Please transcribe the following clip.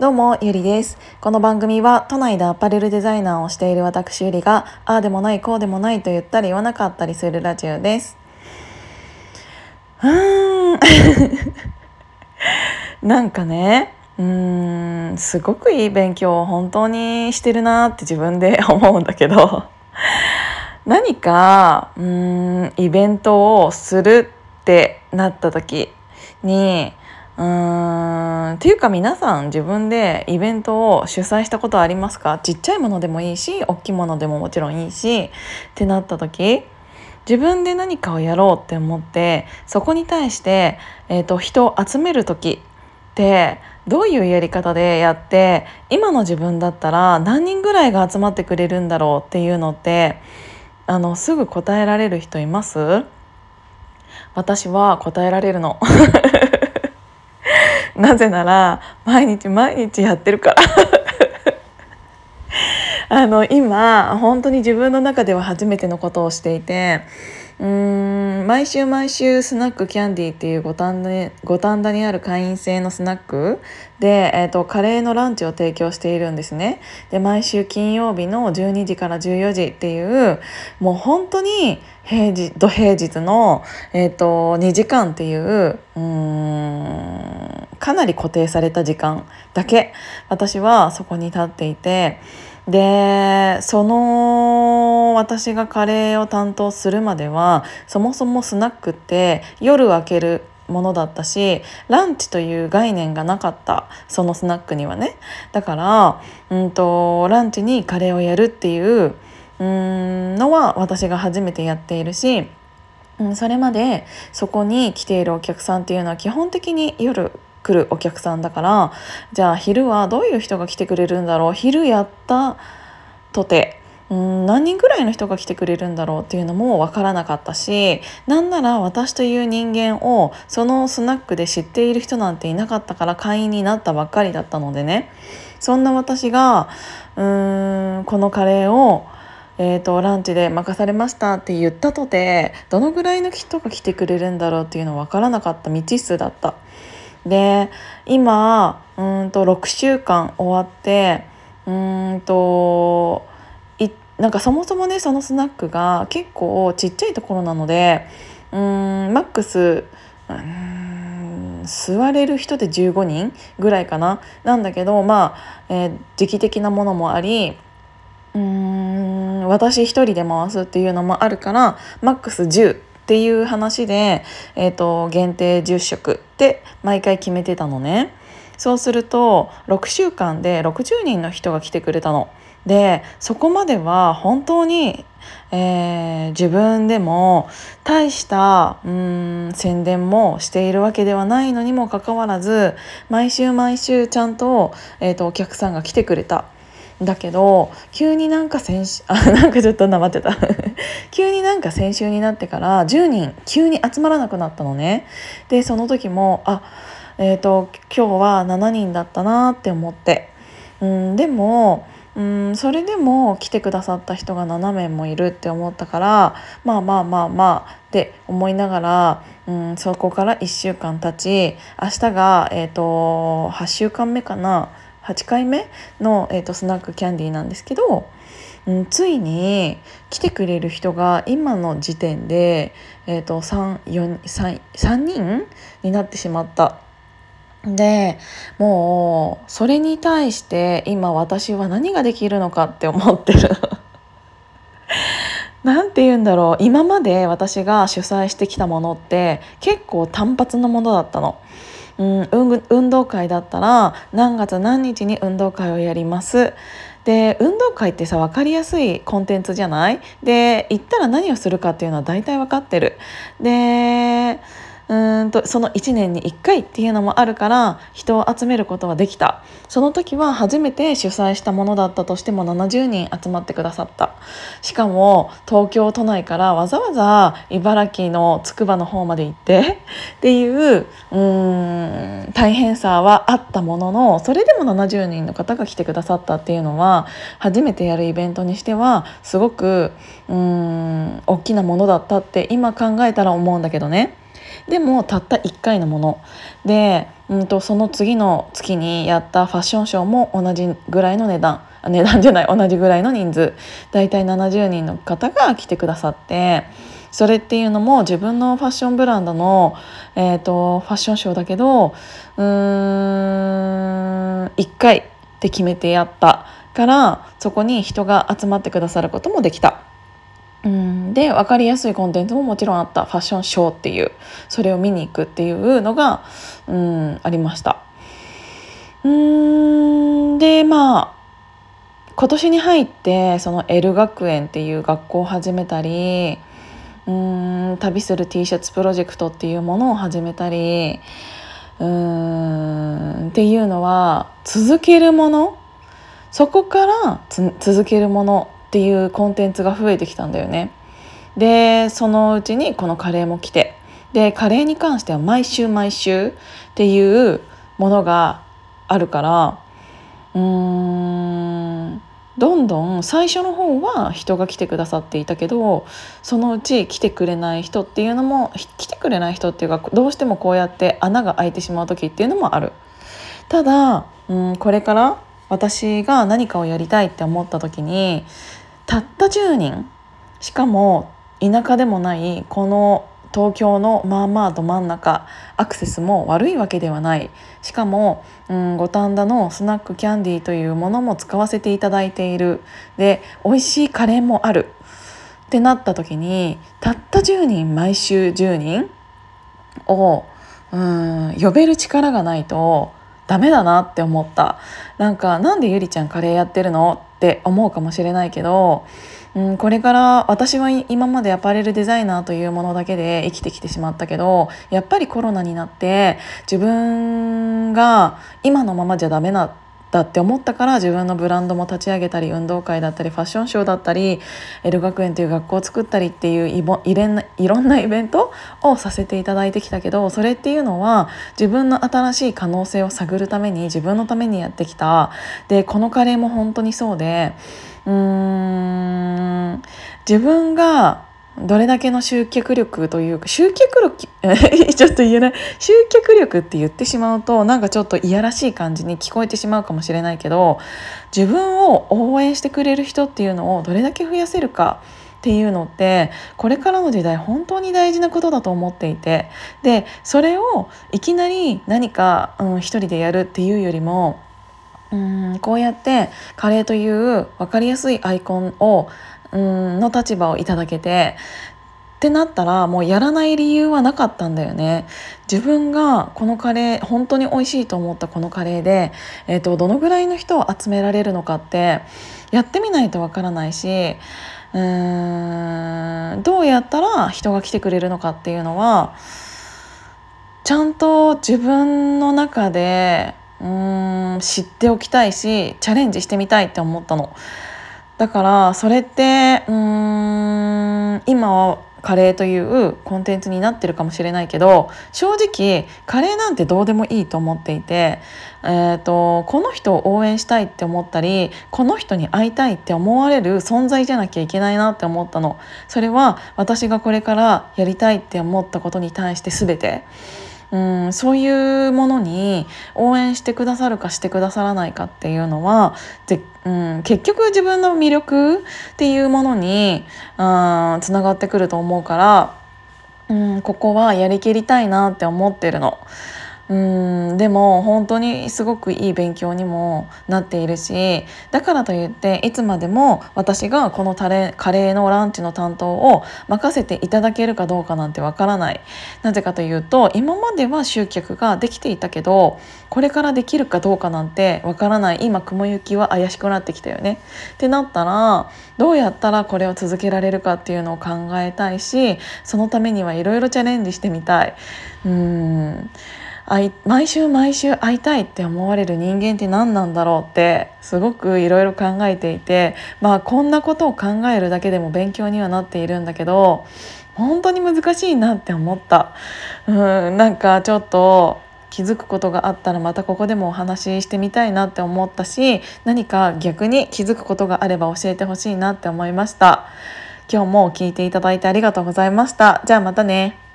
どうも、ゆりです。この番組は都内でアパレルデザイナーをしている私ゆりが、ああでもない、こうでもないと言ったり言わなかったりするラジオです。うーん。なんかね、うーん、すごくいい勉強を本当にしてるなって自分で 思うんだけど、何か、うーん、イベントをするってなった時に、うーん。っていうか皆さん自分でイベントを主催したことありますか？ちっちゃいものでもいいし大きいものでももちろんいいしってなった時自分で何かをやろうって思ってそこに対して、えーと、人を集める時ってどういうやり方でやって今の自分だったら何人ぐらいが集まってくれるんだろうっていうのってあのすぐ答えられる人います？私は答えられるの。なぜなら毎日毎日やってるから あの今本当に自分の中では初めてのことをしていてうーん毎週毎週スナックキャンディーっていう五反田五反田にある会員制のスナックで、えーと、カレーのランチを提供しているんですね。で毎週金曜日の12時から14時っていうもう本当に平日土平日の、えーと、2時間っていううーんかなり固定された時間だけ私はそこに立っていてでその私がカレーを担当するまではそもそもスナックって夜開けるものだったしランチという概念がなかったそのスナックにはね。だから、うんと、ランチにカレーをやるっていううんのは私が初めてやっているし、うん、それまでそこに来ているお客さんっていうのは基本的に夜来るお客さんだからじゃあ昼はどういう人が来てくれるんだろう？昼やったとて。何人ぐらいの人が来てくれるんだろうっていうのも分からなかったしなんなら私という人間をそのスナックで知っている人なんていなかったから会員になったばっかりだったのでね。そんな私がうーんこのカレーをえーと、ランチで任されましたって言ったとてどのぐらいの人が来てくれるんだろうっていうの分からなかった未知数だった。で今うんと6週間終わってうんといなんかそもそもねそのスナックが結構ちっちゃいところなのでうんマックスうん座れる人で15人ぐらいかな。なんだけどまあ、えー、時期的なものもありうん私一人で回すっていうのもあるからマックス10っていう話で、えーと、限定10食って毎回決めてたのね。そうすると6週間で60人の人が来てくれたの。でそこまでは本当に、えー、自分でも大したうん宣伝もしているわけではないのにもかかわらず毎週毎週ちゃんと,、えーとお客さんが来てくれた。だけど急になんか先週あなんかちょっとなまってた。急になんか先週になってから10人急に集まらなくなったのね。でその時もあえっ、ー、と今日は7人だったなって思って。うんでもうんそれでも来てくださった人が7名もいるって思ったからまあまあまあまあって思いながら、うん、そこから1週間経ち明日が、えーと8週間目かな。8回目の、えーと、スナックキャンディーなんですけど、うん、ついに来てくれる人が今の時点で、えーと、3, 3, 3人になってしまった。でもうそれに対して今私は何ができるのかって思ってる。なんて言うんだろう今まで私が主催してきたものって結構単発のものだったの。うん、運動会だったら何月何日に運動会をやります。で運動会ってさ分かりやすいコンテンツじゃない？で行ったら何をするかっていうのは大体分かってる。でうんとその1年に1回っていうのもあるから人を集めることはできたその時は初めて主催したものだったとしても70人集まってくださったしかも東京都内からわざわざ茨城のつくばの方まで行ってっていううん大変さはあったもののそれでも70人の方が来てくださったっていうのは初めてやるイベントにしてはすごくうん大きなものだったって今考えたら思うんだけどね。でもたった1回のもの。で、うんと、その次の月にやったファッションショーも同じぐらいの値段。値段じゃない同じぐらいの人数。だいたい70人の方が来てくださって。それっていうのも自分のファッションブランドの、えーと、ファッションショーだけどうーん1回って決めてやったからそこに人が集まってくださることもできた。で分かりやすいコンテンツももちろんあったファッションショーっていうそれを見に行くっていうのがうんありました。うんでまあ今年に入ってその L 学園っていう学校を始めたりうん旅する T シャツプロジェクトっていうものを始めたりうんっていうのは続けるものそこから続けるものっていうコンテンツが増えてきたんだよね。でそのうちにこのカレーも来てでカレーに関しては毎週毎週っていうものがあるからうーんどんどん最初の方は人が来てくださっていたけどそのうち来てくれない人っていうのも来てくれない人っていうかどうしてもこうやって穴が開いてしまう時っていうのもある。ただ、うん、これから私が何かをやりたいって思った時にたった10人しかも田舎でもないこの東京のまあまあど真ん中アクセスも悪いわけではない。しかも、五反田のスナックキャンディーというものも使わせていただいている。で美味しいカレーもある。ってなった時にたった10人毎週10人をうん呼べる力がないとダメだなって思った。なんかなんでゆりちゃんカレーやってるの？って思うかもしれないけど、うん、これから私は今までアパレルデザイナーというものだけで生きてきてしまったけどやっぱりコロナになって自分が今のままじゃダメなだって思ったから自分のブランドも立ち上げたり運動会だったりファッションショーだったりエル学園という学校を作ったりっていういぼいれんいろんなイベントをさせていただいてきたけどそれっていうのは自分の新しい可能性を探るために自分のためにやってきた。でこのカレーも本当にそうでうーん自分がどれだけの集客力というか集客力 ちょっと言えない。集客力って言ってしまうとなんかちょっといやらしい感じに聞こえてしまうかもしれないけど自分を応援してくれる人っていうのをどれだけ増やせるかっていうのってこれからの時代本当に大事なことだと思っていてでそれをいきなり何か、うん、一人でやるっていうよりもうんこうやってカレーという分かりやすいアイコンをうんの立場をいただけてってなったらもうやらない理由はなかったんだよね自分がこのカレー本当に美味しいと思ったこのカレーで、えーと、どのぐらいの人を集められるのかってやってみないとわからないしうーんどうやったら人が来てくれるのかっていうのはちゃんと自分の中でうん知っておきたいしチャレンジしてみたいって思ったの。だからそれってうーん今はカレーというコンテンツになってるかもしれないけど正直カレーなんてどうでもいいと思っていて、えーと、この人を応援したいって思ったりこの人に会いたいって思われる存在じゃなきゃいけないなって思ったのそれは私がこれからやりたいって思ったことに対して全て。うん、そういうものに応援してくださるかしてくださらないかっていうのはで、うん、結局自分の魅力っていうものにつながってくると思うから、うん、ここはやりきりたいなって思ってるの。うんでも本当にすごくいい勉強にもなっているしだからといっていつまでも私がこのタレカレーのランチの担当を任せていただけるかどうかなんてわからない。なぜかというと今までは集客ができていたけどこれからできるかどうかなんてわからない。今雲行きは怪しくなってきたよね。ってなったらどうやったらこれを続けられるかっていうのを考えたいしそのためにはいろいろチャレンジしてみたい。うん。毎週毎週会いたいって思われる人間って何なんだろうってすごくいろいろ考えていてまあこんなことを考えるだけでも勉強にはなっているんだけど本当に難しいなって思った。うんなんかちょっと気づくことがあったらまたここでもお話ししてみたいなって思ったし何か逆に気づくことがあれば教えてほしいなって思いました。今日も聞いていただいてありがとうございました。じゃあまたね。